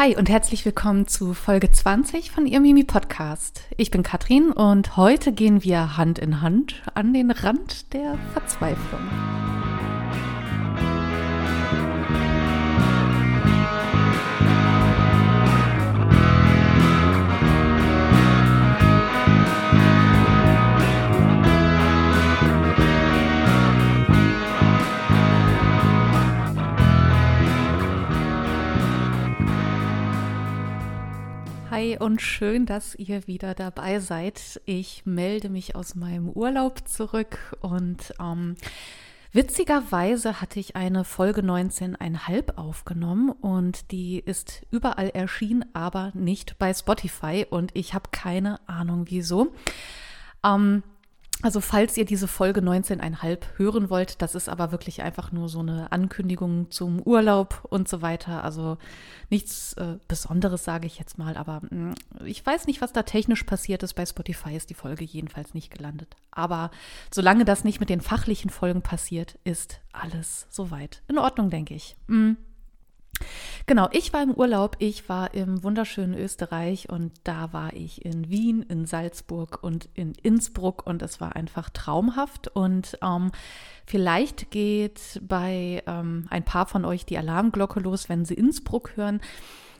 Hi und herzlich willkommen zu Folge 20 von Ihr Mimi Podcast. Ich bin Katrin und heute gehen wir Hand in Hand an den Rand der Verzweiflung. Hi und schön, dass ihr wieder dabei seid. Ich melde mich aus meinem Urlaub zurück und ähm, witzigerweise hatte ich eine Folge 19,5 aufgenommen und die ist überall erschienen, aber nicht bei Spotify und ich habe keine Ahnung wieso. Ähm, also falls ihr diese Folge 19,5 hören wollt, das ist aber wirklich einfach nur so eine Ankündigung zum Urlaub und so weiter. Also nichts äh, Besonderes sage ich jetzt mal, aber mh, mm, ich weiß nicht, was da technisch passiert ist. Bei Spotify ist die Folge jedenfalls nicht gelandet. Aber solange das nicht mit den fachlichen Folgen passiert, ist alles soweit in Ordnung, denke ich. Mhm. Genau, ich war im Urlaub, ich war im wunderschönen Österreich und da war ich in Wien, in Salzburg und in Innsbruck und es war einfach traumhaft und ähm, vielleicht geht bei ähm, ein paar von euch die Alarmglocke los, wenn sie Innsbruck hören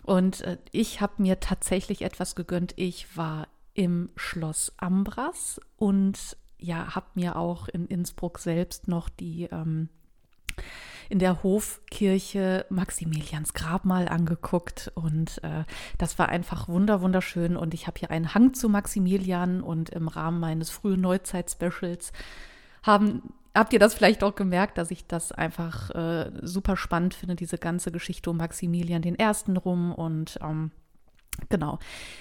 und äh, ich habe mir tatsächlich etwas gegönnt. Ich war im Schloss Ambras und ja, habe mir auch in Innsbruck selbst noch die ähm, in der Hofkirche Maximilians Grabmal angeguckt und äh, das war einfach wunder wunderschön und ich habe hier einen Hang zu Maximilian und im Rahmen meines frühen Neuzeit-Specials haben Habt ihr das vielleicht auch gemerkt, dass ich das einfach äh, super spannend finde, diese ganze Geschichte um Maximilian den Ersten rum und ähm, Genau.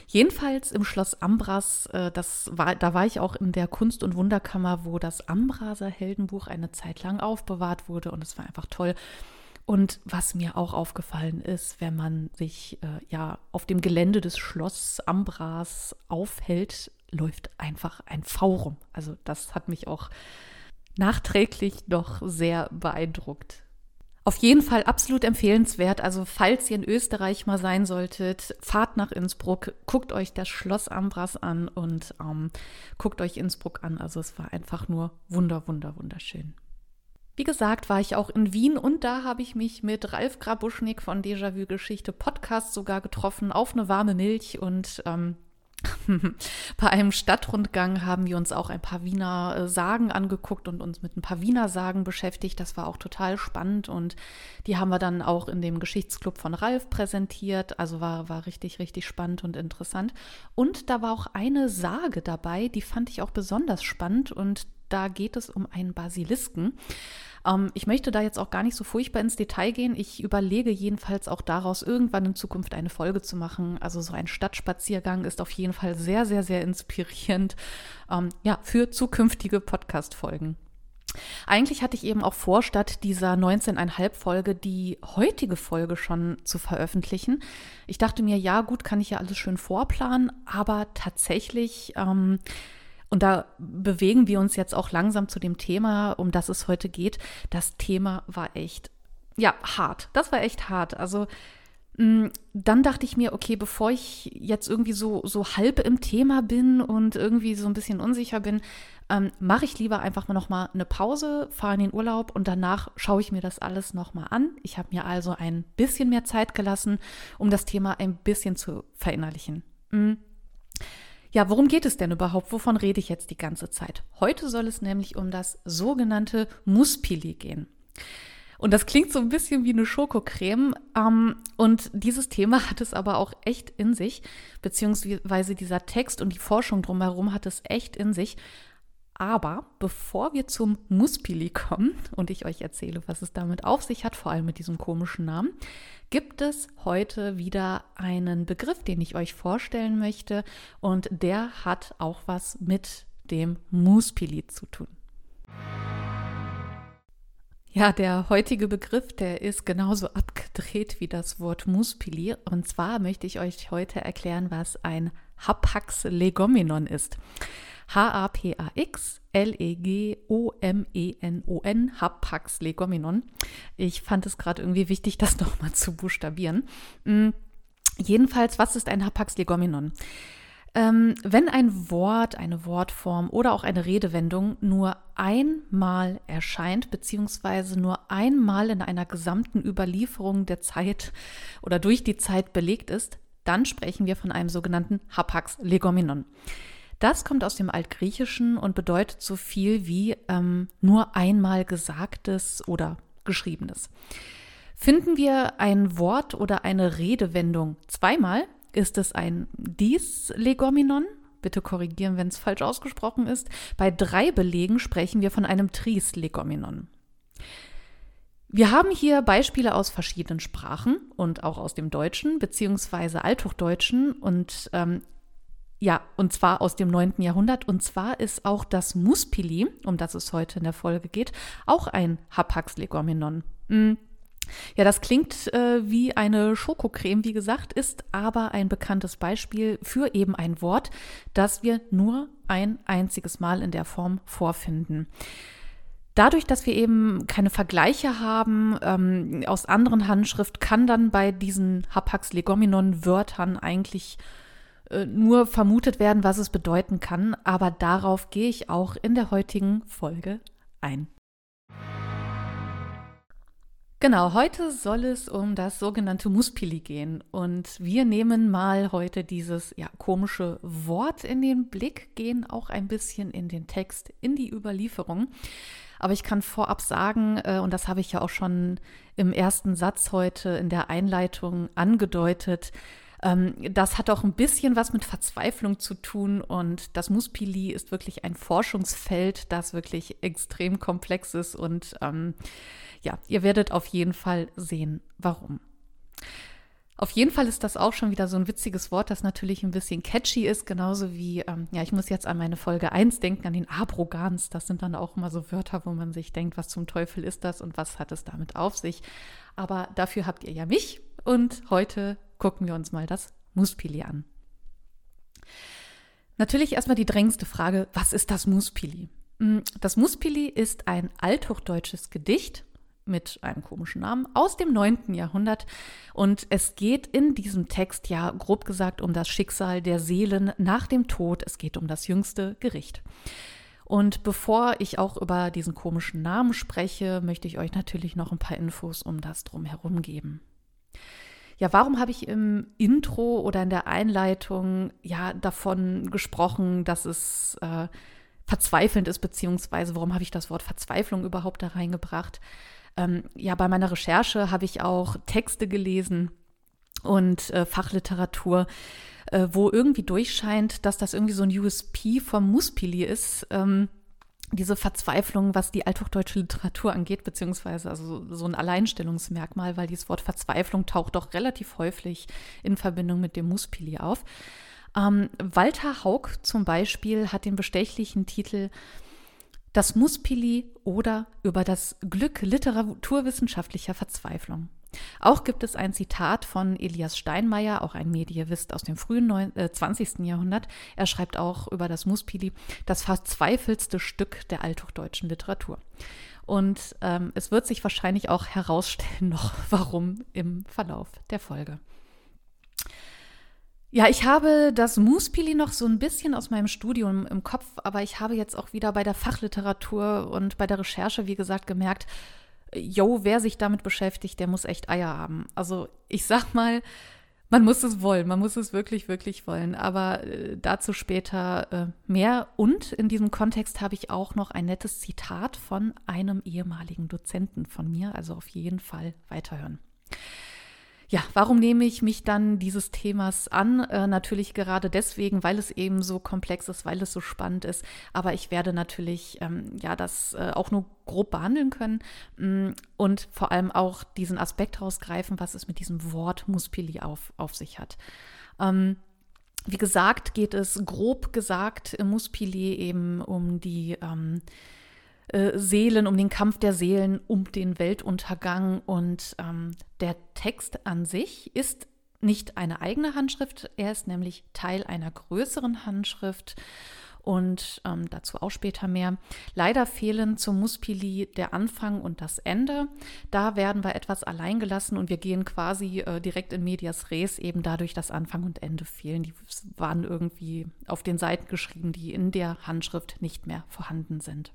Jedenfalls im Schloss Ambras, äh, das war, da war ich auch in der Kunst- und Wunderkammer, wo das Ambraser Heldenbuch eine Zeit lang aufbewahrt wurde und es war einfach toll. Und was mir auch aufgefallen ist, wenn man sich äh, ja auf dem Gelände des Schloss Ambras aufhält, läuft einfach ein V rum. Also das hat mich auch nachträglich noch sehr beeindruckt. Auf jeden Fall absolut empfehlenswert. Also falls ihr in Österreich mal sein solltet, fahrt nach Innsbruck, guckt euch das Schloss Ambras an und ähm, guckt euch Innsbruck an. Also es war einfach nur wunder, wunder, wunderschön. Wie gesagt, war ich auch in Wien und da habe ich mich mit Ralf Grabuschnik von Déjà-vu Geschichte Podcast sogar getroffen auf eine warme Milch und ähm, Bei einem Stadtrundgang haben wir uns auch ein paar Wiener äh, Sagen angeguckt und uns mit ein paar Wiener Sagen beschäftigt. Das war auch total spannend und die haben wir dann auch in dem Geschichtsclub von Ralf präsentiert. Also war, war richtig, richtig spannend und interessant. Und da war auch eine Sage dabei, die fand ich auch besonders spannend und da geht es um einen Basilisken. Ähm, ich möchte da jetzt auch gar nicht so furchtbar ins Detail gehen. Ich überlege jedenfalls auch daraus, irgendwann in Zukunft eine Folge zu machen. Also so ein Stadtspaziergang ist auf jeden Fall sehr, sehr, sehr inspirierend ähm, ja, für zukünftige Podcast-Folgen. Eigentlich hatte ich eben auch vor, statt dieser 19,5 Folge die heutige Folge schon zu veröffentlichen. Ich dachte mir, ja, gut, kann ich ja alles schön vorplanen, aber tatsächlich ähm, und da bewegen wir uns jetzt auch langsam zu dem Thema, um das es heute geht. Das Thema war echt, ja, hart. Das war echt hart. Also mm, dann dachte ich mir, okay, bevor ich jetzt irgendwie so, so halb im Thema bin und irgendwie so ein bisschen unsicher bin, ähm, mache ich lieber einfach mal nochmal eine Pause, fahre in den Urlaub und danach schaue ich mir das alles nochmal an. Ich habe mir also ein bisschen mehr Zeit gelassen, um das Thema ein bisschen zu verinnerlichen. Mhm. Ja, worum geht es denn überhaupt? Wovon rede ich jetzt die ganze Zeit? Heute soll es nämlich um das sogenannte Muspili gehen. Und das klingt so ein bisschen wie eine Schokocreme. Ähm, und dieses Thema hat es aber auch echt in sich, beziehungsweise dieser Text und die Forschung drumherum hat es echt in sich. Aber bevor wir zum Muspili kommen und ich euch erzähle, was es damit auf sich hat, vor allem mit diesem komischen Namen, gibt es heute wieder einen Begriff, den ich euch vorstellen möchte. Und der hat auch was mit dem Muspili zu tun. Ja, der heutige Begriff, der ist genauso abgedreht wie das Wort Muspili. Und zwar möchte ich euch heute erklären, was ein Hapax legomenon ist. H-A-P-A-X L-E-G-O-M-E-N-O-N, Hapax legomenon. Ich fand es gerade irgendwie wichtig, das nochmal zu buchstabieren. Mm, Jedenfalls, was ist ein Hapax legomenon? Ähm, wenn ein Wort, eine Wortform oder auch eine Redewendung nur einmal erscheint, beziehungsweise nur einmal in einer gesamten Überlieferung der Zeit oder durch die Zeit belegt ist, dann sprechen wir von einem sogenannten Hapax legomenon. Das kommt aus dem Altgriechischen und bedeutet so viel wie ähm, nur einmal Gesagtes oder Geschriebenes. Finden wir ein Wort oder eine Redewendung zweimal, ist es ein Dis-Legomenon. Bitte korrigieren, wenn es falsch ausgesprochen ist. Bei drei Belegen sprechen wir von einem Tris-Legomenon. Wir haben hier Beispiele aus verschiedenen Sprachen und auch aus dem Deutschen beziehungsweise Althochdeutschen und ähm, ja, und zwar aus dem 9. Jahrhundert. Und zwar ist auch das Muspili, um das es heute in der Folge geht, auch ein Hapax-Legomenon. Hm. Ja, das klingt äh, wie eine Schokocreme, wie gesagt, ist aber ein bekanntes Beispiel für eben ein Wort, das wir nur ein einziges Mal in der Form vorfinden. Dadurch, dass wir eben keine Vergleiche haben ähm, aus anderen Handschrift, kann dann bei diesen Hapax legomenon Wörtern eigentlich äh, nur vermutet werden, was es bedeuten kann. Aber darauf gehe ich auch in der heutigen Folge ein. Genau, heute soll es um das sogenannte Muspili gehen. Und wir nehmen mal heute dieses ja, komische Wort in den Blick, gehen auch ein bisschen in den Text, in die Überlieferung. Aber ich kann vorab sagen, äh, und das habe ich ja auch schon im ersten Satz heute in der Einleitung angedeutet, ähm, das hat auch ein bisschen was mit Verzweiflung zu tun und das Muspili ist wirklich ein Forschungsfeld, das wirklich extrem komplex ist und ähm, ja, ihr werdet auf jeden Fall sehen, warum. Auf jeden Fall ist das auch schon wieder so ein witziges Wort, das natürlich ein bisschen catchy ist, genauso wie, ähm, ja, ich muss jetzt an meine Folge 1 denken, an den Abrogans. Das sind dann auch immer so Wörter, wo man sich denkt, was zum Teufel ist das und was hat es damit auf sich. Aber dafür habt ihr ja mich und heute gucken wir uns mal das Muspili an. Natürlich erstmal die drängendste Frage, was ist das Muspili? Mm, das Muspili ist ein althochdeutsches Gedicht mit einem komischen Namen aus dem 9. Jahrhundert. Und es geht in diesem Text ja grob gesagt um das Schicksal der Seelen nach dem Tod. Es geht um das jüngste Gericht. Und bevor ich auch über diesen komischen Namen spreche, möchte ich euch natürlich noch ein paar Infos um das drumherum geben. Ja, warum habe ich im Intro oder in der Einleitung ja davon gesprochen, dass es äh, verzweifelnd ist, beziehungsweise warum habe ich das Wort Verzweiflung überhaupt da reingebracht? ähm, ja, bei meiner Recherche habe ich auch Texte gelesen und äh, Fachliteratur, äh, wo irgendwie durchscheint, dass das irgendwie so ein USP vom Muspili ist. Ähm, diese Verzweiflung, was die althochdeutsche Literatur angeht, beziehungsweise also so ein Alleinstellungsmerkmal, weil dieses Wort Verzweiflung taucht doch relativ häufig in Verbindung mit dem Muspili auf. Ähm, Walter Haug zum Beispiel hat den bestechlichen Titel das Muspili oder über das Glück literaturwissenschaftlicher Verzweiflung. Auch gibt es ein Zitat von Elias Steinmeier, auch ein Medievist aus dem frühen 9, äh, 20. Jahrhundert. Er schreibt auch über das Muspili, das verzweifelste Stück der althochdeutschen Literatur. Und ähm, es wird sich wahrscheinlich auch herausstellen, noch warum im Verlauf der Folge. Ja, ich habe das Muspili noch so ein bisschen aus meinem Studium im Kopf, aber ich habe jetzt auch wieder bei der Fachliteratur und bei der Recherche, wie gesagt, gemerkt, yo, wer sich damit beschäftigt, der muss echt Eier haben. Also ich sag mal, man muss es wollen, man muss es wirklich, wirklich wollen. Aber äh, dazu später äh, mehr. Und in diesem Kontext habe ich auch noch ein nettes Zitat von einem ehemaligen Dozenten von mir. Also auf jeden Fall weiterhören ja, warum nehme ich mich dann dieses Themas an? Äh, natürlich gerade deswegen, weil es eben so komplex ist, weil es so spannend ist. Aber ich werde natürlich ähm, ja das äh, auch nur grob behandeln können mm, und vor allem auch diesen Aspekt rausgreifen, was es mit diesem Wort Muspili auf, auf sich hat. Ähm, wie gesagt, geht es grob gesagt im Muspili eben um die ähm, äh, Seelen, um den Kampf der Seelen, um den Weltuntergang. Und ähm, der Text an sich ist nicht eine eigene Handschrift, er ist nämlich Teil einer größeren Handschrift. und ähm, dazu auch später mehr. Leider fehlen zum Muspili der Anfang und das Ende. Da werden wir etwas allein gelassen und wir gehen quasi äh, direkt in Medias Res, eben dadurch, dass Anfang und Ende fehlen. Die waren irgendwie auf den Seiten geschrieben, die in der Handschrift nicht mehr vorhanden sind.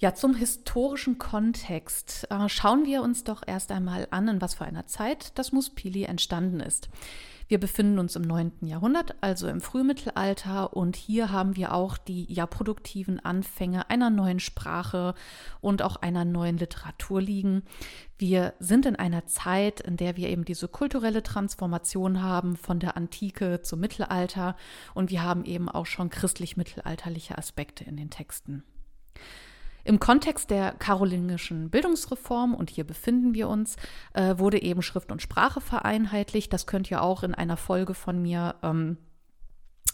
Ja, zum historischen Kontext äh, schauen wir uns doch erst einmal an, in was für einer Zeit das Muspili entstanden ist. Wir befinden uns im 9. Jahrhundert, also im Frühmittelalter, und hier haben wir auch die ja produktiven Anfänge einer neuen Sprache und auch einer neuen Literatur liegen. Wir sind in einer Zeit, in der wir eben diese kulturelle Transformation haben von der Antike zum Mittelalter und wir haben eben auch schon christlich-mittelalterliche Aspekte in den Texten. Im Kontext der karolingischen Bildungsreform, und hier befinden wir uns, äh, wurde eben Schrift und Sprache vereinheitlicht. Das könnt ihr auch in einer Folge von mir ähm,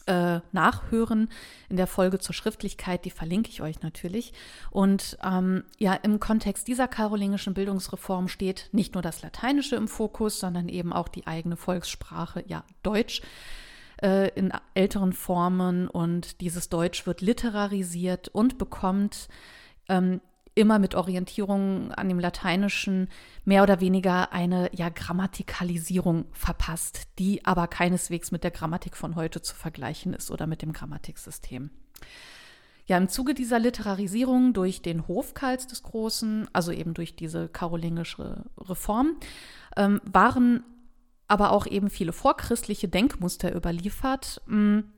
äh, nachhören, in der Folge zur Schriftlichkeit, die verlinke ich euch natürlich. Und ähm, ja, im Kontext dieser karolingischen Bildungsreform steht nicht nur das Lateinische im Fokus, sondern eben auch die eigene Volkssprache, ja, Deutsch äh, in älteren Formen. Und dieses Deutsch wird literarisiert und bekommt ähm, immer mit Orientierung an dem Lateinischen mehr oder weniger eine ja, Grammatikalisierung verpasst, die aber keineswegs mit der Grammatik von heute zu vergleichen ist oder mit dem Grammatiksystem. Ja, im Zuge dieser Literarisierung durch den Hofkarls des Großen, also eben durch diese karolingische Reform, ähm, waren aber auch eben viele vorchristliche Denkmuster überliefert. Mh, hm,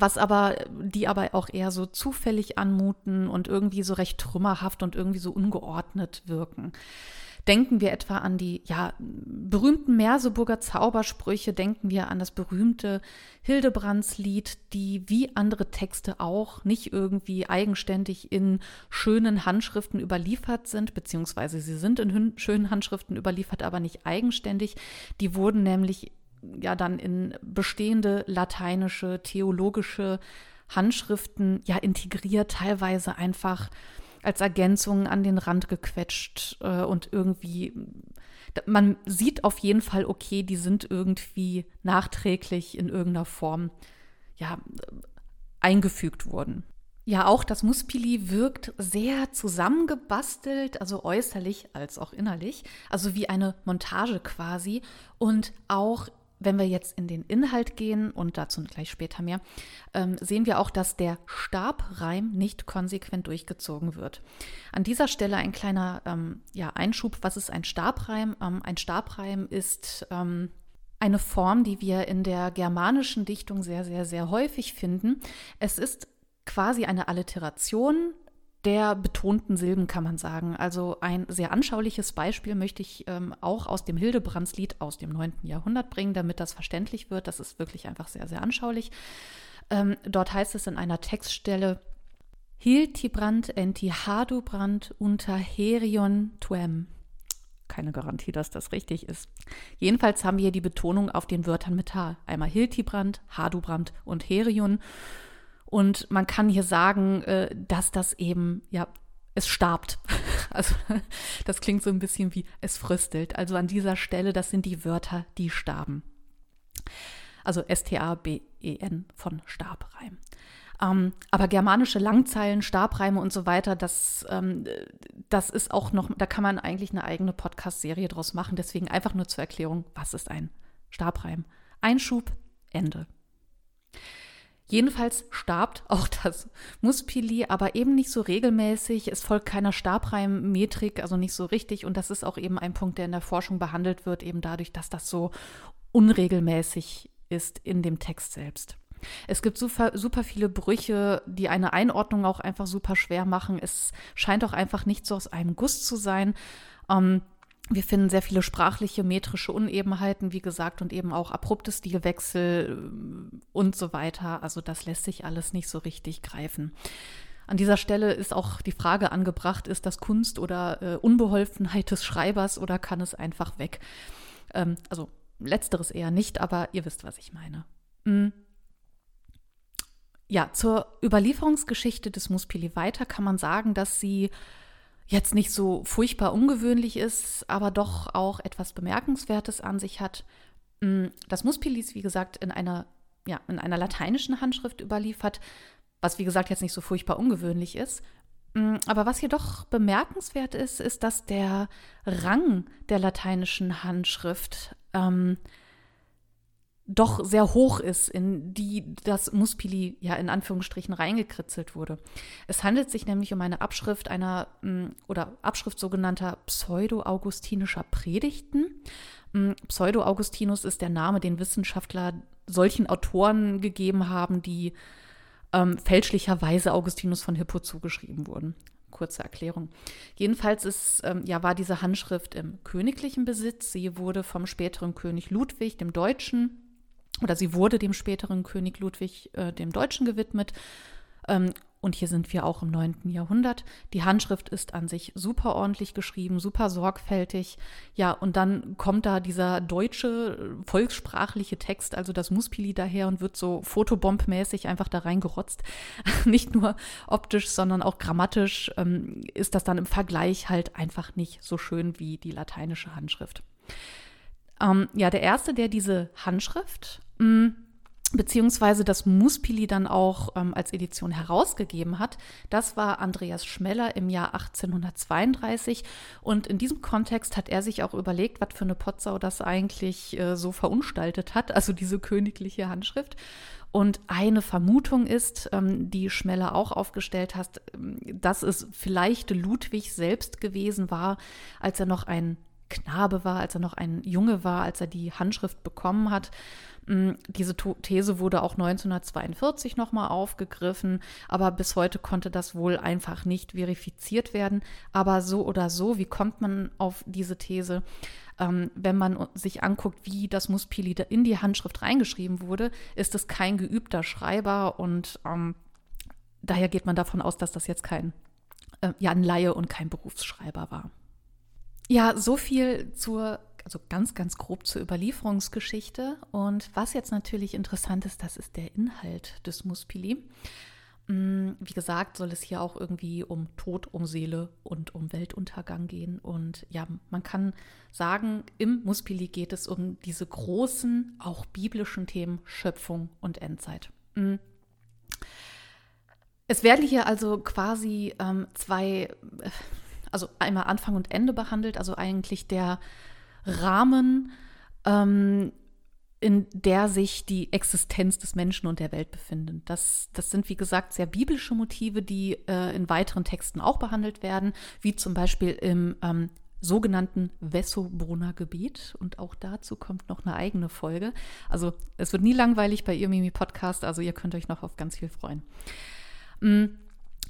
was aber, die aber auch eher so zufällig anmuten und irgendwie so recht trümmerhaft und irgendwie so ungeordnet wirken. Denken wir etwa an die ja, berühmten Merseburger Zaubersprüche, denken wir an das berühmte Hildebrandslied, die wie andere Texte auch nicht irgendwie eigenständig in schönen Handschriften überliefert sind, beziehungsweise sie sind in schönen Handschriften überliefert, aber nicht eigenständig. Die wurden nämlich ja dann in bestehende lateinische, theologische Handschriften ja integriert, teilweise einfach als Ergänzung an den Rand gequetscht äh, und irgendwie, man sieht auf jeden Fall, okay, die sind irgendwie nachträglich in irgendeiner Form ja, eingefügt worden. Ja, auch das Muspili wirkt sehr zusammengebastelt, also äußerlich als auch innerlich, also wie eine Montage quasi und auch wenn wir jetzt in den Inhalt gehen und dazu gleich später mehr, ähm, sehen wir auch, dass der Stabreim nicht konsequent durchgezogen wird. An dieser Stelle ein kleiner ähm, ja, Einschub. Was ist ein Stabreim? Ähm, ein Stabreim ist ähm, eine Form, die wir in der germanischen Dichtung sehr, sehr, sehr häufig finden. Es ist quasi eine Alliteration der betonten Silben, kann man sagen. Also ein sehr anschauliches Beispiel möchte ich ähm, auch aus dem Hildebrandslied aus dem 9. Jahrhundert bringen, damit das verständlich wird. Das ist wirklich einfach sehr, sehr anschaulich. Ähm, dort heißt es in einer Textstelle, Hiltibrand enti Hadubrand unter Herion tuem. Keine Garantie, dass das richtig ist. Jedenfalls haben wir hier die Betonung auf den Wörtern mit H. Einmal Hiltibrand, Hadubrand und Herion. Und man kann hier sagen, äh, dass das eben, ja, es starbt. Also das klingt so ein bisschen wie es fröstelt. Also an dieser Stelle, das sind die Wörter, die starben. Also S-T-A-B-E-N von Stabreim. Ähm, aber germanische Langzeilen, Stabreime und so weiter, das, ähm, das ist auch noch, da kann man eigentlich eine eigene Podcast-Serie draus machen. Deswegen einfach nur zur Erklärung, was ist ein Stabreim? Einschub, Ende. Jedenfalls starbt auch das Muspili, aber eben nicht so regelmäßig. Es folgt keiner Stabreimmetrik, also nicht so richtig. Und das ist auch eben ein Punkt, der in der Forschung behandelt wird, eben dadurch, dass das so unregelmäßig ist in dem Text selbst. Es gibt super, super viele Brüche, die eine Einordnung auch einfach super schwer machen. Es scheint auch einfach nicht so aus einem Guss zu sein. Ähm, wir finden sehr viele sprachliche, metrische Unebenheiten, wie gesagt, und eben auch abrupte Stilwechsel äh, und so weiter. Also das lässt sich alles nicht so richtig greifen. An dieser Stelle ist auch die Frage angebracht, ist das Kunst oder äh, Unbeholfenheit des Schreibers oder kann es einfach weg? Ähm, also letzteres eher nicht, aber ihr wisst, was ich meine. Mhm. Ja, zur Überlieferungsgeschichte des Muspili weiter kann man sagen, dass sie jetzt nicht so furchtbar ungewöhnlich ist, aber doch auch etwas Bemerkenswertes an sich hat. Mm, das Muspili ist, wie gesagt, in einer ja, in einer lateinischen Handschrift überliefert, was wie gesagt jetzt nicht so furchtbar ungewöhnlich ist. Mm, aber was hier doch bemerkenswert ist, ist, dass der Rang der lateinischen Handschrift ähm, doch sehr hoch ist, in die das Muspili ja in Anführungsstrichen reingekritzelt wurde. Es handelt sich nämlich um eine Abschrift einer mm, oder Abschrift sogenannter pseudo-augustinischer Predigten. Mm, Pseudo-Augustinus ist der Name, den Wissenschaftler solchen Autoren gegeben haben, die ähm, fälschlicherweise Augustinus von Hippo zugeschrieben wurden. Kurze Erklärung. Jedenfalls ist, ähm, ja, war diese Handschrift im königlichen Besitz. Sie wurde vom späteren König Ludwig, dem Deutschen, oder sie wurde dem späteren König Ludwig äh, dem Deutschen gewidmet. Ähm, und hier sind wir auch im 9. Jahrhundert. Die Handschrift ist an sich super ordentlich geschrieben, super sorgfältig. Ja, und dann kommt da dieser deutsche volkssprachliche Text, also das Muspili daher und wird so fotobombmäßig einfach da reingerotzt. nicht nur optisch, sondern auch grammatisch ähm, ist das dann im Vergleich halt einfach nicht so schön wie die lateinische Handschrift. Ähm, ja, der erste, der diese Handschrift mm, beziehungsweise das Muspili dann auch ähm, als Edition herausgegeben hat. Das war Andreas Schmeller im Jahr 1832 und in diesem Kontext hat er sich auch überlegt, was für eine Potsau das eigentlich äh, so verunstaltet hat, also diese königliche Handschrift. Und eine Vermutung ist, ähm, die Schmeller auch aufgestellt hat, ähm, dass es vielleicht Ludwig selbst gewesen war, als er noch ein Knabe war, als er noch ein Junge war, als er die Handschrift bekommen hat Mm, diese These wurde auch 1942 nochmal aufgegriffen, aber bis heute konnte das wohl einfach nicht verifiziert werden. Aber so oder so, wie kommt man auf diese These? Ähm, wenn man sich anguckt, wie das Muspili in die Handschrift reingeschrieben wurde, ist es kein geübter Schreiber und ähm, daher geht man davon aus, dass das jetzt kein äh, ja, ein Laie und kein Berufsschreiber war. Ja, so viel zur also ganz, ganz grob zur Überlieferungsgeschichte. Und was jetzt natürlich interessant ist, das ist der Inhalt des Muspili. Mm, wie gesagt, soll es hier auch irgendwie um Tod, um Seele und um Weltuntergang gehen. Und ja, man kann sagen, im Muspili geht es um diese großen, auch biblischen Themen Schöpfung und Endzeit. Mm. Es werden hier also quasi ähm, zwei, äh, also einmal Anfang und Ende behandelt, also eigentlich der Rahmen, ähm, in der sich die Existenz des Menschen und der Welt befinden. Das, das sind, wie gesagt, sehr biblische Motive, die äh, in weiteren Texten auch behandelt werden, wie zum Beispiel im ähm, sogenannten Wessobrunner Gebiet. Und auch dazu kommt noch eine eigene Folge. Also es wird nie langweilig bei ihr Mimi Podcast, also ihr könnt euch noch auf ganz viel freuen. Mm,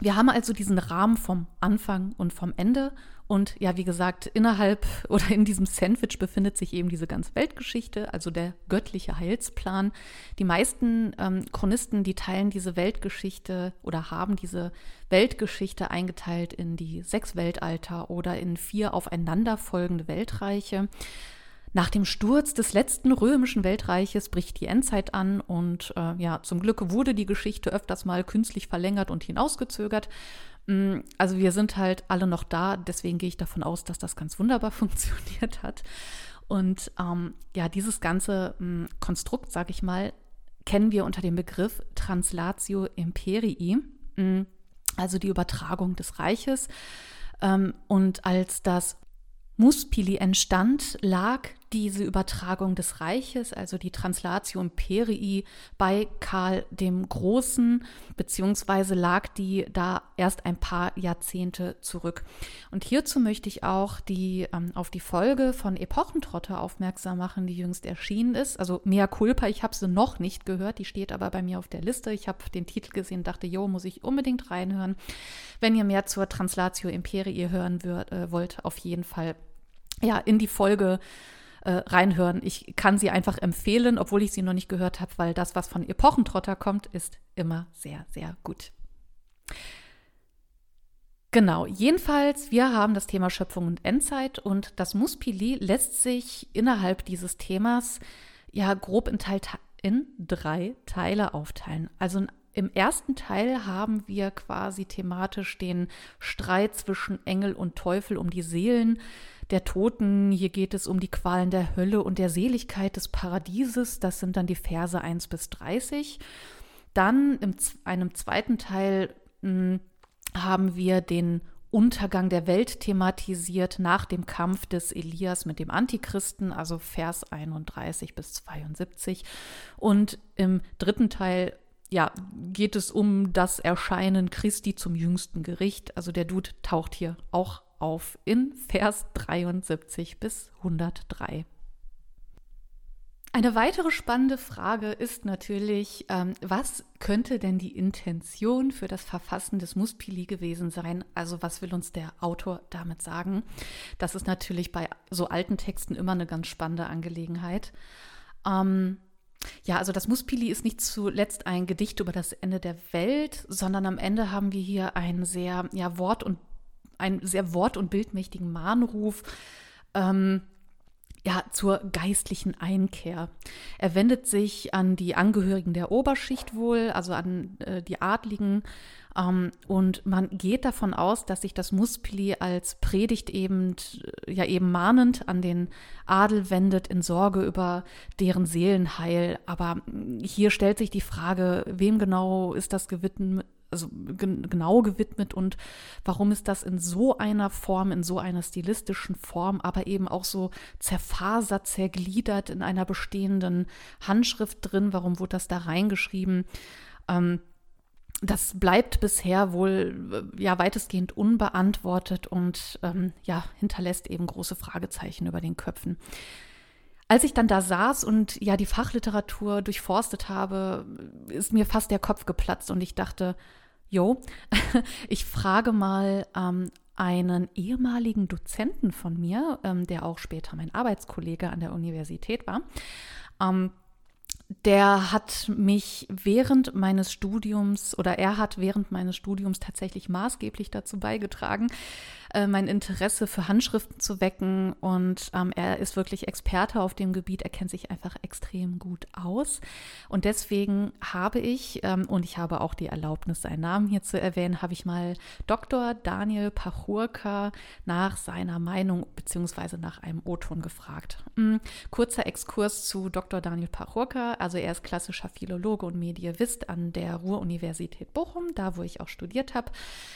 wir haben also diesen Rahmen vom Anfang und vom Ende und ja, wie gesagt, innerhalb oder in diesem Sandwich befindet sich eben diese ganze Weltgeschichte, also der göttliche Heilsplan. Die meisten ähm, Chronisten, die teilen diese Weltgeschichte oder haben diese Weltgeschichte eingeteilt in die sechs Weltalter oder in vier aufeinanderfolgende Weltreiche. Nach dem Sturz des letzten römischen Weltreiches bricht die Endzeit an und äh, ja, zum Glück wurde die Geschichte öfters mal künstlich verlängert und hinausgezögert. Mm, also wir sind halt alle noch da, deswegen gehe ich davon aus, dass das ganz wunderbar funktioniert hat. Und ähm, ja, dieses ganze ähm, Konstrukt, sage ich mal, kennen wir unter dem Begriff Translatio Imperii, ähm, also die Übertragung des Reiches. Ähm, und als das Muspili entstand, lag diese Übertragung des Reiches, also die Translatio Imperii, bei Karl dem Großen, beziehungsweise lag die da erst ein paar Jahrzehnte zurück. Und hierzu möchte ich auch die, ähm, auf die Folge von Epochentrotter aufmerksam machen, die jüngst erschienen ist. Also Mea Culpa, ich habe sie noch nicht gehört, die steht aber bei mir auf der Liste. Ich habe den Titel gesehen, dachte, jo, muss ich unbedingt reinhören. Wenn ihr mehr zur Translatio Imperii hören würd, äh, wollt, auf jeden Fall ja, in die Folge äh, reinhören. Ich kann sie einfach empfehlen, obwohl ich sie noch nicht gehört habe, weil das, was von Epochentrotter kommt, ist immer sehr, sehr gut. Genau, jedenfalls, wir haben das Thema Schöpfung und Endzeit und das Muspili lässt sich innerhalb dieses Themas ja grob in, Teil, in drei Teile aufteilen. Also im ersten Teil haben wir quasi thematisch den Streit zwischen Engel und Teufel um die Seelen der Toten. Hier geht es um die Qualen der Hölle und der Seligkeit des Paradieses. Das sind dann die Verse 1 bis 30. Dann in einem zweiten Teil hm, haben wir den Untergang der Welt thematisiert nach dem Kampf des Elias mit dem Antichristen, also Vers 31 bis 72. Und im dritten Teil ja, geht es um das Erscheinen Christi zum jüngsten Gericht. Also der Dude taucht hier auch auf in Vers 73 bis 103. Eine weitere spannende Frage ist natürlich, ähm, was könnte denn die Intention für das Verfassen des Muspili gewesen sein? Also was will uns der Autor damit sagen? Das ist natürlich bei so alten Texten immer eine ganz spannende Angelegenheit. Ähm, ja, also das Muspili ist nicht zuletzt ein Gedicht über das Ende der Welt, sondern am Ende haben wir hier einen sehr ja, Wort- und einen sehr wort- und bildmächtigen Mahnruf. Ähm, ja, zur geistlichen Einkehr. Er wendet sich an die Angehörigen der Oberschicht wohl, also an äh, die Adligen. Ähm, und man geht davon aus, dass sich das Muspili als Predigt eben, ja eben mahnend an den Adel wendet in Sorge über deren Seelenheil. Aber hier stellt sich die Frage, wem genau ist das gewidmet, also genau gewidmet und warum ist das in so einer Form, in so einer stilistischen Form, aber eben auch so zerfasert, zergliedert in einer bestehenden Handschrift drin, warum wurde das da reingeschrieben? Ähm, das bleibt bisher wohl äh, ja weitestgehend unbeantwortet und ähm, ja hinterlässt eben große Fragezeichen über den Köpfen. Als ich dann da saß und ja die Fachliteratur durchforstet habe, ist mir fast der Kopf geplatzt und ich dachte, jo, ich frage mal ähm, einen ehemaligen Dozenten von mir, ähm, der auch später mein Arbeitskollege an der Universität war. Ähm, der hat mich während meines Studiums oder er hat während meines Studiums tatsächlich maßgeblich dazu beigetragen, äh, mein Interesse für Handschriften zu wecken. Und ähm, er ist wirklich Experte auf dem Gebiet. Er kennt sich einfach extrem gut aus. Und deswegen habe ich, ähm, und ich habe auch die Erlaubnis, seinen Namen hier zu erwähnen, habe ich mal Dr. Daniel Pachurka nach seiner Meinung bzw. nach einem O-Ton gefragt. Mhm. Kurzer Exkurs zu Dr. Daniel Pachurka. Also er ist klassischer Philologe und Medievist an der Ruhr-Universität Bochum, da wo ich auch studiert habe.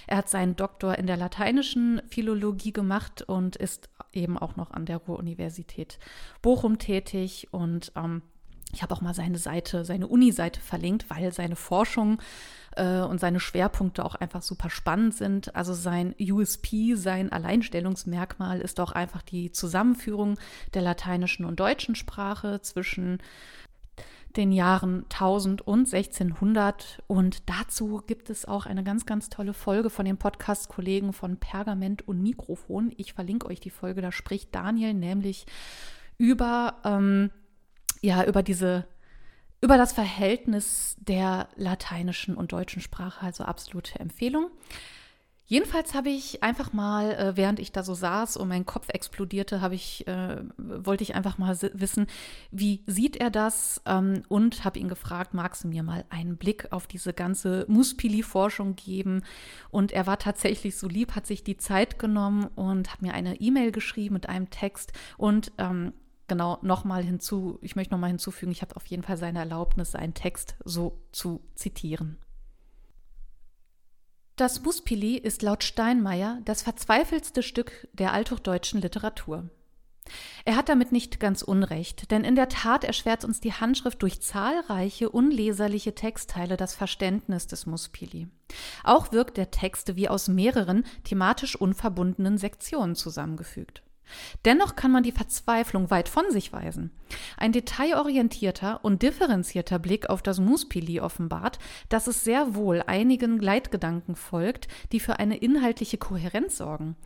Er hat seinen Doktor in der lateinischen Philologie gemacht und ist eben auch noch an der Ruhr-Universität Bochum tätig und ähm, ich habe auch mal seine Seite, seine Uni-Seite verlinkt, weil seine Forschung äh, und seine Schwerpunkte auch einfach super spannend sind. Also sein USP, sein Alleinstellungsmerkmal ist auch einfach die Zusammenführung der lateinischen und deutschen Sprache zwischen den Jahren 1000 und 1600. Und dazu gibt es auch eine ganz, ganz tolle Folge von den Podcast-Kollegen von Pergament und Mikrofon. Ich verlinke euch die Folge, da spricht Daniel nämlich über, ähm, ja, über diese über das Verhältnis der lateinischen und deutschen Sprache, also absolute Empfehlung. Jedenfalls habe ich einfach mal, äh, während ich da so saß und mein Kopf explodierte, habe ich, äh, wollte ich einfach mal wissen, wie sieht er das? Ähm, und habe ihn gefragt, magst du mir mal einen Blick auf diese ganze Muspili-Forschung geben? Und er war tatsächlich so lieb, hat sich die Zeit genommen und hat mir eine E-Mail geschrieben mit einem Text und ähm, genau nochmal hinzu, ich möchte nochmal hinzufügen, ich habe auf jeden Fall seine Erlaubnis, seinen Text so zu zitieren. Das Muspili ist laut Steinmeier das verzweifeltste Stück der althochdeutschen Literatur. Er hat damit nicht ganz Unrecht, denn in der Tat erschwert uns die Handschrift durch zahlreiche unleserliche Textteile das Verständnis des Muspili. Auch wirkt der Text wie aus mehreren thematisch unverbundenen Sektionen zusammengefügt. Dennoch kann man die Verzweiflung weit von sich weisen. Ein detailorientierter und differenzierter Blick auf das Muspili offenbart, dass es sehr wohl einigen Leitgedanken folgt, die für eine inhaltliche Kohärenz sorgen.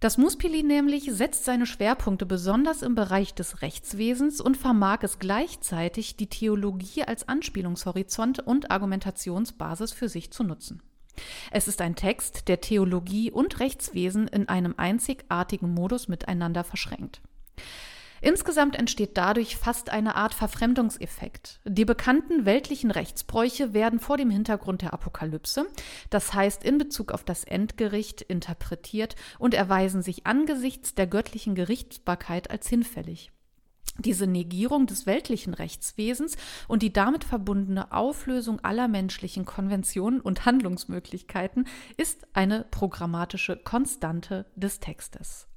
Das Muspili nämlich setzt seine Schwerpunkte besonders im Bereich des Rechtswesens und vermag es gleichzeitig, die Theologie als Anspielungshorizont und Argumentationsbasis für sich zu nutzen. Es ist ein Text, der Theologie und Rechtswesen in einem einzigartigen Modus miteinander verschränkt. Insgesamt entsteht dadurch fast eine Art Verfremdungseffekt. Die bekannten weltlichen Rechtsbräuche werden vor dem Hintergrund der Apokalypse, das heißt in Bezug auf das Endgericht, interpretiert und erweisen sich angesichts der göttlichen Gerichtsbarkeit als hinfällig. Diese Negierung des weltlichen Rechtswesens und die damit verbundene Auflösung aller menschlichen Konventionen und Handlungsmöglichkeiten ist eine programmatische Konstante des Textes.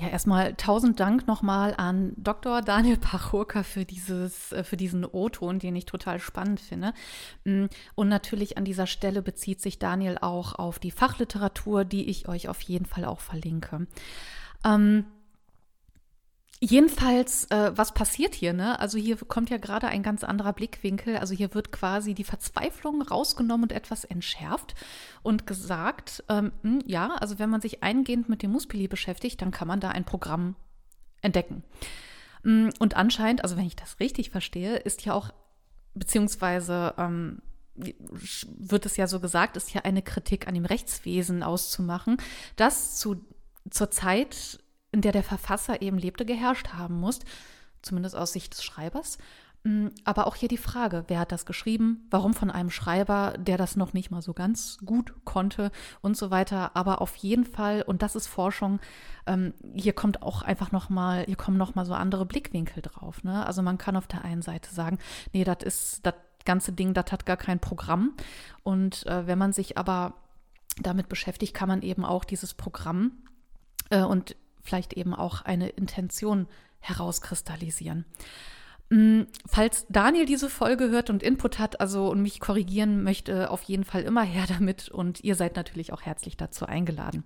Ja, erstmal tausend Dank nochmal an Dr. Daniel Pachurka für, dieses, äh, für diesen O-Ton, den ich total spannend finde. Mm, und natürlich an dieser Stelle bezieht sich Daniel auch auf die Fachliteratur, die ich euch auf jeden Fall auch verlinke. Ähm, Jedenfalls, äh, was passiert hier? Ne? Also hier kommt ja gerade ein ganz anderer Blickwinkel. Also hier wird quasi die Verzweiflung rausgenommen und etwas entschärft und gesagt, ähm, hm, ja, also wenn man sich eingehend mit dem Muspili beschäftigt, dann kann man da ein Programm entdecken. Hm, und anscheinend, also wenn ich das richtig verstehe, ist ja auch, beziehungsweise ähm, wird es ja so gesagt, ist ja eine Kritik an dem Rechtswesen auszumachen, das zu, zur Zeit in der der Verfasser eben lebte, geherrscht haben muss, zumindest aus Sicht des Schreibers. Mm, aber auch hier die Frage, wer hat das geschrieben? Warum von einem Schreiber, der das noch nicht mal so ganz gut konnte und so weiter. Aber auf jeden Fall, und das ist Forschung, ähm, hier kommt auch einfach noch mal, hier kommen noch mal so andere Blickwinkel drauf. Ne? Also man kann auf der einen Seite sagen, nee, das ist das ganze Ding, das hat gar kein Programm. Und äh, wenn man sich aber damit beschäftigt, kann man eben auch dieses Programm äh, und vielleicht eben auch eine Intention herauskristallisieren. Mm, falls Daniel diese Folge hört und Input hat, also und mich korrigieren möchte, auf jeden Fall immer her damit und ihr seid natürlich auch herzlich dazu eingeladen.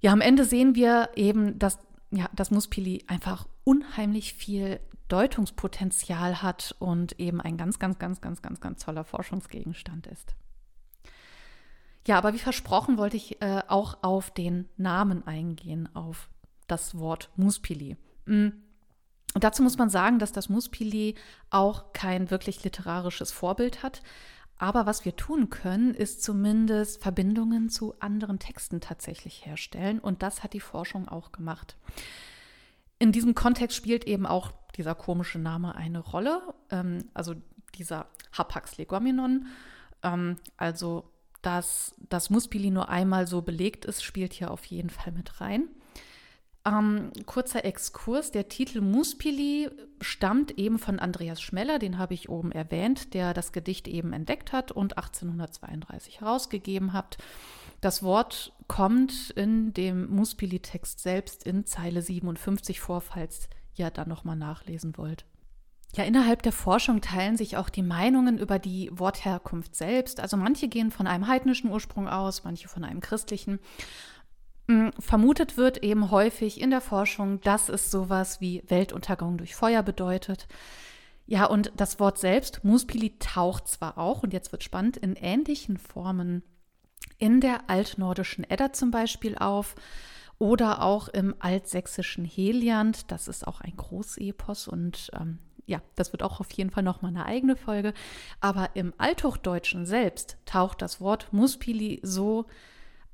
Ja, am Ende sehen wir eben, dass ja, das Muspili einfach unheimlich viel Deutungspotenzial hat und eben ein ganz, ganz, ganz, ganz, ganz, ganz toller Forschungsgegenstand ist. Ja, aber wie versprochen wollte ich äh, auch auf den Namen eingehen, auf das Wort Muspili. Mhm. Und dazu muss man sagen, dass das Muspili auch kein wirklich literarisches Vorbild hat. Aber was wir tun können, ist zumindest Verbindungen zu anderen Texten tatsächlich herstellen. Und das hat die Forschung auch gemacht. In diesem Kontext spielt eben auch dieser komische Name eine Rolle. Ähm, also dieser Hapax legomenon, ähm, also dass das Muspili nur einmal so belegt ist, spielt hier auf jeden Fall mit rein. Ähm, kurzer Exkurs. Der Titel Muspili stammt eben von Andreas Schmeller, den habe ich oben erwähnt, der das Gedicht eben entdeckt hat und 1832 herausgegeben hat. Das Wort kommt in dem Muspili-Text selbst in Zeile 57 vor, falls ihr dann nochmal nachlesen wollt. Ja, innerhalb der Forschung teilen sich auch die Meinungen über die Wortherkunft selbst. Also manche gehen von einem heidnischen Ursprung aus, manche von einem christlichen. Mm, vermutet wird eben häufig in der Forschung, dass es sowas wie Weltuntergang durch Feuer bedeutet. Ja, und das Wort selbst, Muspili, taucht zwar auch, und jetzt wird spannend, in ähnlichen Formen in der altnordischen Edda zum Beispiel auf oder auch im altsächsischen Heliand. Das ist auch ein Großepos und ähm, ja, das wird auch auf jeden Fall nochmal eine eigene Folge. Aber im Althochdeutschen selbst taucht das Wort Muspili so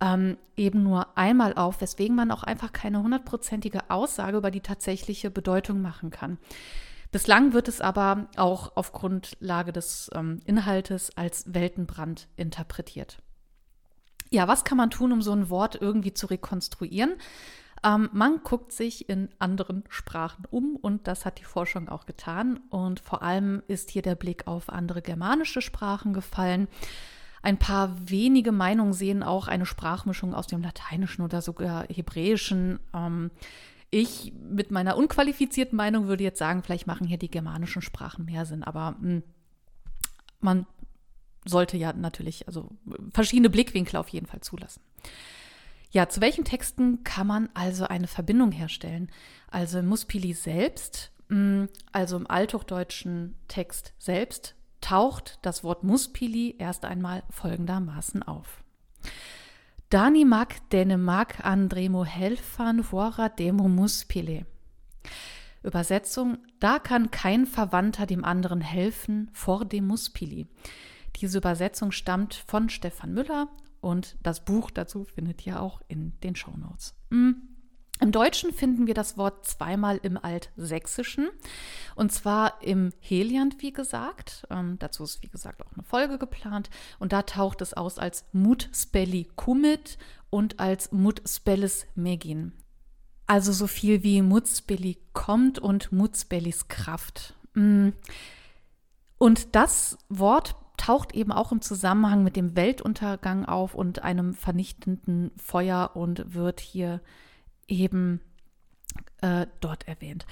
ähm, eben nur einmal auf, weswegen man auch einfach keine hundertprozentige Aussage über die tatsächliche Bedeutung machen kann. Bislang wird es aber auch auf Grundlage des ähm, Inhaltes als Weltenbrand interpretiert. Ja, was kann man tun, um so ein Wort irgendwie zu rekonstruieren? Ähm, man guckt sich in anderen Sprachen um und das hat die Forschung auch getan. Und vor allem ist hier der Blick auf andere germanische Sprachen gefallen. Ein paar wenige Meinungen sehen auch eine Sprachmischung aus dem Lateinischen oder sogar Hebräischen. Ähm, ich mit meiner unqualifizierten Meinung würde jetzt sagen, vielleicht machen hier die germanischen Sprachen mehr Sinn, aber mh, hm, man sollte ja natürlich also verschiedene Blickwinkel auf jeden Fall zulassen. Ja, zu welchen Texten kann man also eine Verbindung herstellen? Also im Muspili selbst, mm, also im althochdeutschen Text selbst, taucht das Wort Muspili erst einmal folgendermaßen auf. Dani mag dene mag andremo helfan vora demo muspile. Übersetzung, da kann kein Verwandter dem anderen helfen vor dem Muspili. Diese Übersetzung stammt von Stefan Müller und das Buch dazu findet ihr auch in den Show Notes. Hm. Im Deutschen finden wir das Wort zweimal im Altsächsischen und zwar im Heliant, wie gesagt. Ähm, dazu ist, wie gesagt, auch eine Folge geplant und da taucht es aus als Mut spelli kumit und als Mut spellis megin. Also so viel wie Mut spelli kommt und Mut spellis Kraft. Mm. Und das Wort taucht eben auch im Zusammenhang mit dem Weltuntergang auf und einem vernichtenden Feuer und wird hier eben äh, dort erwähnt.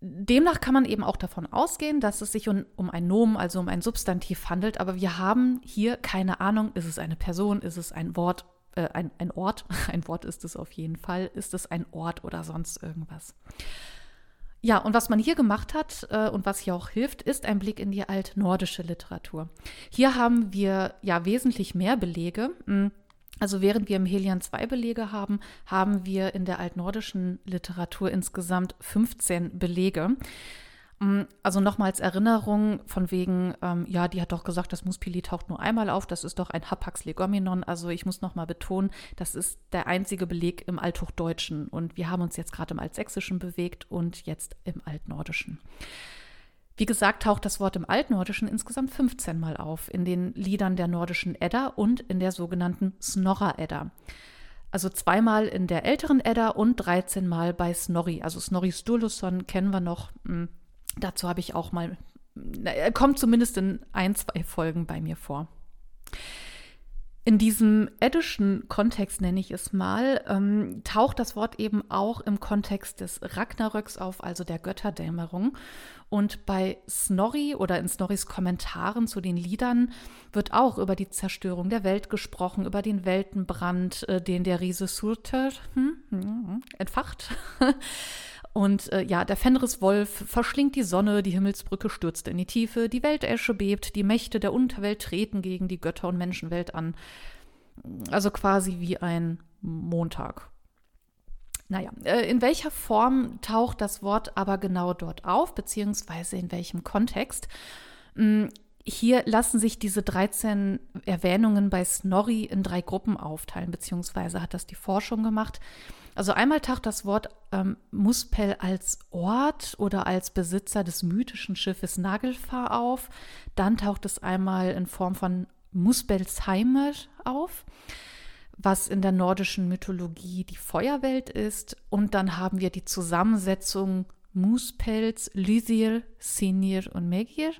Demnach kann man eben auch davon ausgehen, dass es sich um, um ein Nomen, also um ein Substantiv handelt, aber wir haben hier keine Ahnung, ist es eine Person, ist es ein Wort, äh, ein, ein Ort, ein Wort ist es auf jeden Fall, ist es ein Ort oder sonst irgendwas. Ja, und was man hier gemacht hat äh, und was hier auch hilft, ist ein Blick in die altnordische Literatur. Hier haben wir ja wesentlich mehr Belege. Hm, also während wir im Helian zwei Belege haben, haben wir in der altnordischen Literatur insgesamt 15 Belege. Mm, also nochmals Erinnerung von wegen, ähm, ja, die hat doch gesagt, das Muspili taucht nur einmal auf, das ist doch ein Hapax legomenon. Also ich muss nochmal betonen, das ist der einzige Beleg im Althochdeutschen und wir haben uns jetzt gerade im Altsächsischen bewegt und jetzt im Altnordischen. Wie gesagt, taucht das Wort im Altnordischen insgesamt 15 Mal auf, in den Liedern der nordischen Edda und in der sogenannten Snorra-Edda. Also zweimal in der älteren Edda und 13 Mal bei Snorri. Also Snorri Sturluson kennen wir noch. Hm, dazu habe ich auch mal, er kommt zumindest in ein, zwei Folgen bei mir vor. In diesem eddischen Kontext, nenne ich es mal, ähm, taucht das Wort eben auch im Kontext des Ragnaröks auf, also der Götterdämmerung. Und bei Snorri oder in Snorris Kommentaren zu den Liedern wird auch über die Zerstörung der Welt gesprochen, über den Weltenbrand, äh, den der Riese Surtur hm, hm, hm, entfacht. Und äh, ja, der Fenriswolf verschlingt die Sonne, die Himmelsbrücke stürzt in die Tiefe, die Weltesche bebt, die Mächte der Unterwelt treten gegen die Götter- und Menschenwelt an. Also quasi wie ein Montag. Naja, äh, in welcher Form taucht das Wort aber genau dort auf, beziehungsweise in welchem Kontext? Hm, hier lassen sich diese 13 Erwähnungen bei Snorri in drei Gruppen aufteilen, beziehungsweise hat das die Forschung gemacht. Also einmal taucht das Wort ähm, Muspel als Ort oder als Besitzer des mythischen Schiffes Nagelfahr auf. Dann taucht es einmal in Form von Muspelsheimer auf, was in der nordischen Mythologie die Feuerwelt ist. Und dann haben wir die Zusammensetzung Muspels, Lysir, Sinir und Megir,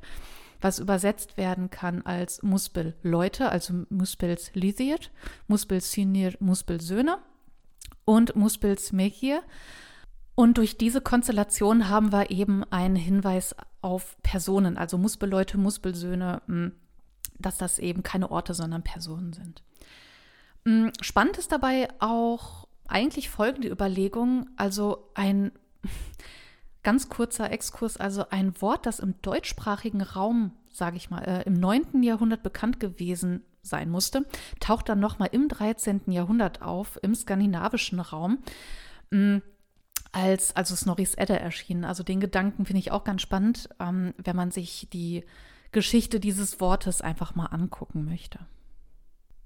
was übersetzt werden kann als Muspel Leute, also Muspels Lysir, Muspel Sinir, Muspel Söhne und Muspels Mekir. Und durch diese Konstellation haben wir eben einen Hinweis auf Personen, also Muspelleute, Muspelsöhne, hm, dass das eben keine Orte, sondern Personen sind. Hm, spannend ist dabei auch eigentlich folgende Überlegung, also ein ganz kurzer Exkurs, also ein Wort, das im deutschsprachigen Raum, sage ich mal, äh, im 9. Jahrhundert bekannt gewesen sein musste, taucht dann nochmal im 13. Jahrhundert auf, im skandinavischen Raum, mm, als also Snorris Edda erschien. Also den Gedanken finde ich auch ganz spannend, ähm, wenn man sich die Geschichte dieses Wortes einfach mal angucken möchte.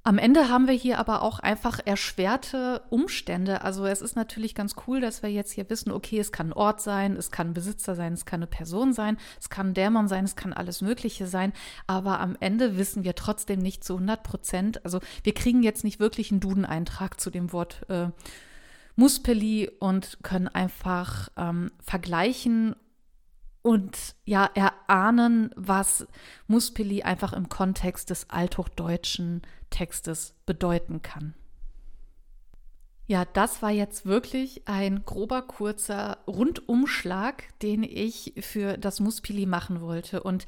Am Ende haben wir hier aber auch einfach erschwerte Umstände. Also es ist natürlich ganz cool, dass wir jetzt hier wissen, okay, es kann ein Ort sein, es kann ein Besitzer sein, es kann eine Person sein, es kann ein Dämon sein, es kann alles Mögliche sein. Aber am Ende wissen wir trotzdem nicht zu 100 Prozent. Also wir kriegen jetzt nicht wirklich einen Duden-Eintrag zu dem Wort äh, Muspeli und können einfach ähm, vergleichen und ja, erahnen, was Muspeli einfach im Kontext des althochdeutschen Textes bedeuten kann. Ja, das war jetzt wirklich ein grober, kurzer Rundumschlag, den ich für das Muspili machen wollte. Und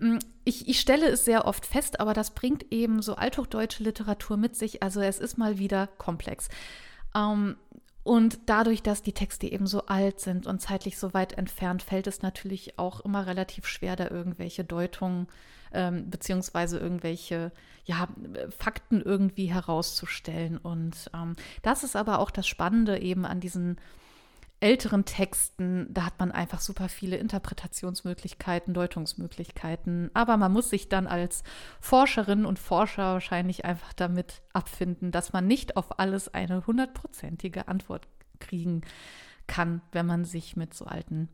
hm, ich, ich, stelle es sehr oft fest, aber das bringt eben so althochdeutsche Literatur mit sich. Also es ist mal wieder komplex. Ähm, und dadurch, dass die Texte eben so alt sind und zeitlich so weit entfernt, fällt es natürlich auch immer relativ schwer, da irgendwelche Deutungen ähm, beziehungsweise irgendwelche ja, Fakten irgendwie herauszustellen. Und ähm, das ist aber auch das Spannende eben an diesen älteren Texten, da hat man einfach super viele Interpretationsmöglichkeiten, Deutungsmöglichkeiten. Aber man muss sich dann als Forscherin und Forscher wahrscheinlich einfach damit abfinden, dass man nicht auf alles eine hundertprozentige Antwort kriegen kann, wenn man sich mit so alten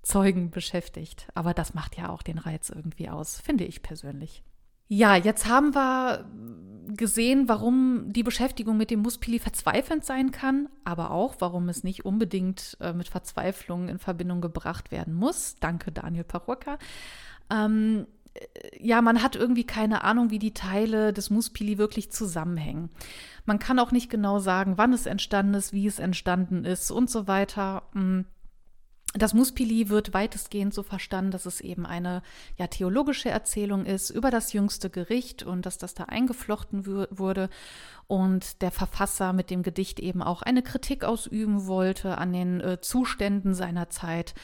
Textzeugen beschäftigt. Aber das macht ja auch den Reiz irgendwie aus, finde ich persönlich. Ja, jetzt haben wir gesehen, warum die Beschäftigung mit dem Muspili verzweifelnd sein kann, aber auch, warum es nicht unbedingt äh, mit Verzweiflung in Verbindung gebracht werden muss. Danke, Daniel Parocca. Ähm, äh, ja, man hat irgendwie keine Ahnung, wie die Teile des Muspili wirklich zusammenhängen. Man kann auch nicht genau sagen, wann es entstanden ist, wie es entstanden ist und so weiter. Hm das Muspili wird weitestgehend so verstanden, dass es eben eine ja, theologische Erzählung ist über das jüngste Gericht und dass das da eingeflochten wurde und der Verfasser mit dem Gedicht eben auch eine Kritik ausüben wollte an den äh, Zuständen seiner Zeit.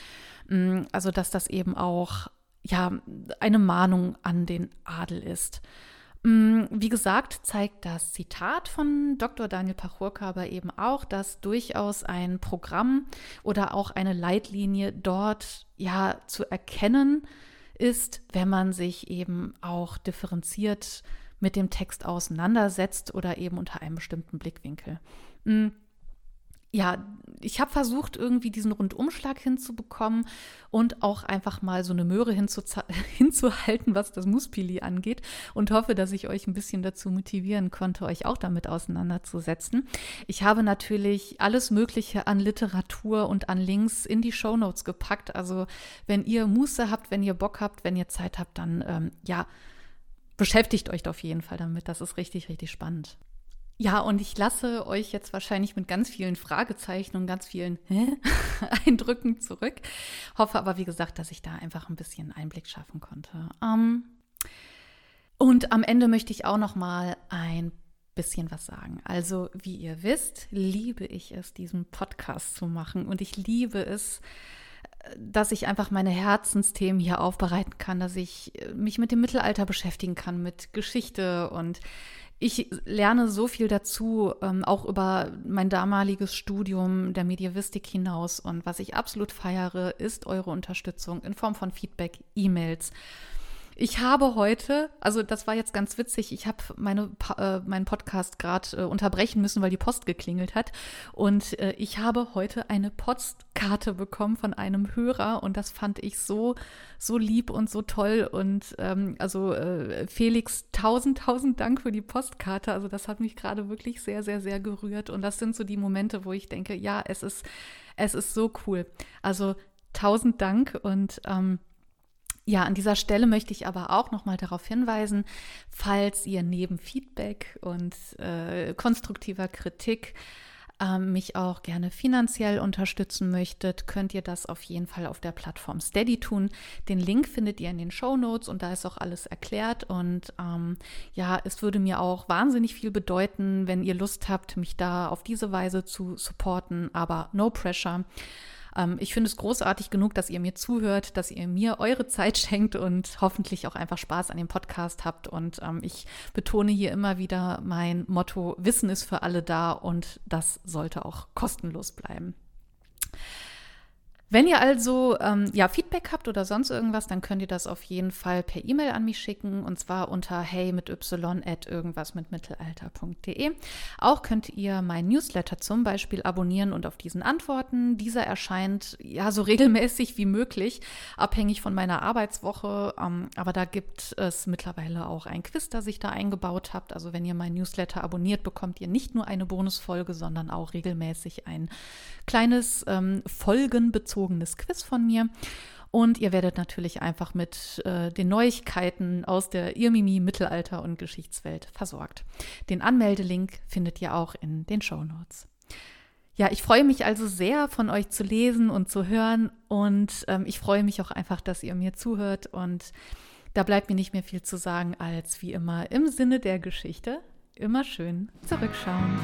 Mm, also dass das eben auch ja eine Mahnung an den Adel ist. Mm, wie gesagt, zeigt das Zitat von Dr. Daniel Pachurka aber eben auch, dass durchaus ein Programm oder auch eine Leitlinie dort ja zu erkennen ist, wenn man sich eben auch differenziert mit dem Text auseinandersetzt oder eben unter einem bestimmten Blickwinkel. Mm, ja, ich habe versucht, irgendwie diesen Rundumschlag hinzubekommen und auch einfach mal so eine Möhre hinzuhalten, was das Muspili angeht und hoffe, dass ich euch ein bisschen dazu motivieren konnte, euch auch damit auseinanderzusetzen. Ich habe natürlich alles Mögliche an Literatur und an Links in die Shownotes gepackt. Also wenn ihr Muße habt, wenn ihr Bock habt, wenn ihr Zeit habt, dann ähm, ja, beschäftigt euch auf jeden Fall damit. Das ist richtig, richtig spannend. Ja, und ich lasse euch jetzt wahrscheinlich mit ganz vielen Fragezeichen und ganz vielen Eindrücken zurück. Hoffe aber, wie gesagt, dass ich da einfach ein bisschen Einblick schaffen konnte. Ähm, und am Ende möchte ich auch noch mal ein bisschen was sagen. Also, wie ihr wisst, liebe ich es, diesen Podcast zu machen und ich liebe es, dass ich einfach meine Herzensthemen hier aufbereiten kann, dass ich mich mit dem Mittelalter beschäftigen kann, mit Geschichte und ich lerne so viel dazu, ähm, auch über mein damaliges Studium der Medievistik hinaus. Und was ich absolut feiere, ist eure Unterstützung in Form von Feedback, E-Mails. Ich habe heute, also das war jetzt ganz witzig, ich habe meine, äh, meinen Podcast gerade äh, unterbrechen müssen, weil die Post geklingelt hat. Und äh, ich habe heute eine Postkarte bekommen von einem Hörer und das fand ich so, so lieb und so toll. Und ähm, also äh, Felix, tausend, tausend Dank für die Postkarte. Also das hat mich gerade wirklich sehr, sehr, sehr gerührt. Und das sind so die Momente, wo ich denke, ja, es ist, es ist so cool. Also tausend Dank und ähm, ja, an dieser Stelle möchte ich aber auch noch mal darauf hinweisen, falls ihr neben Feedback und äh, konstruktiver Kritik äh, mich auch gerne finanziell unterstützen möchtet, könnt ihr das auf jeden Fall auf der Plattform Steady tun. Den Link findet ihr in den Show Notes und da ist auch alles erklärt. Und ähm, ja, es würde mir auch wahnsinnig viel bedeuten, wenn ihr Lust habt, mich da auf diese Weise zu supporten, aber no pressure. Ähm, ich finde es großartig genug, dass ihr mir zuhört, dass ihr mir eure Zeit schenkt und hoffentlich auch einfach Spaß an dem Podcast habt. Und ähm, ich betone hier immer wieder mein Motto, Wissen ist für alle da und das sollte auch kostenlos bleiben. Wenn ihr also ähm, ja, Feedback habt oder sonst irgendwas, dann könnt ihr das auf jeden Fall per E-Mail an mich schicken und zwar unter hey mit y at irgendwas mit mittelalter.de. Auch könnt ihr mein Newsletter zum Beispiel abonnieren und auf diesen antworten. Dieser erscheint ja so regelmäßig wie möglich, abhängig von meiner Arbeitswoche. Ähm, aber da gibt es mittlerweile auch ein Quiz, das ich da eingebaut habt. Also wenn ihr mein Newsletter abonniert, bekommt ihr nicht nur eine Bonusfolge, sondern auch regelmäßig ein kleines ähm, folgenbezogenes Quiz von mir. Und ihr werdet natürlich einfach mit äh, den Neuigkeiten aus der Irmimi, Mittelalter und Geschichtswelt versorgt. Den Anmeldelink findet ihr auch in den Show Notes. Ja, ich freue mich also sehr, von euch zu lesen und zu hören. Und ähm, ich freue mich auch einfach, dass ihr mir zuhört. Und da bleibt mir nicht mehr viel zu sagen, als wie immer im Sinne der Geschichte immer schön zurückschauen.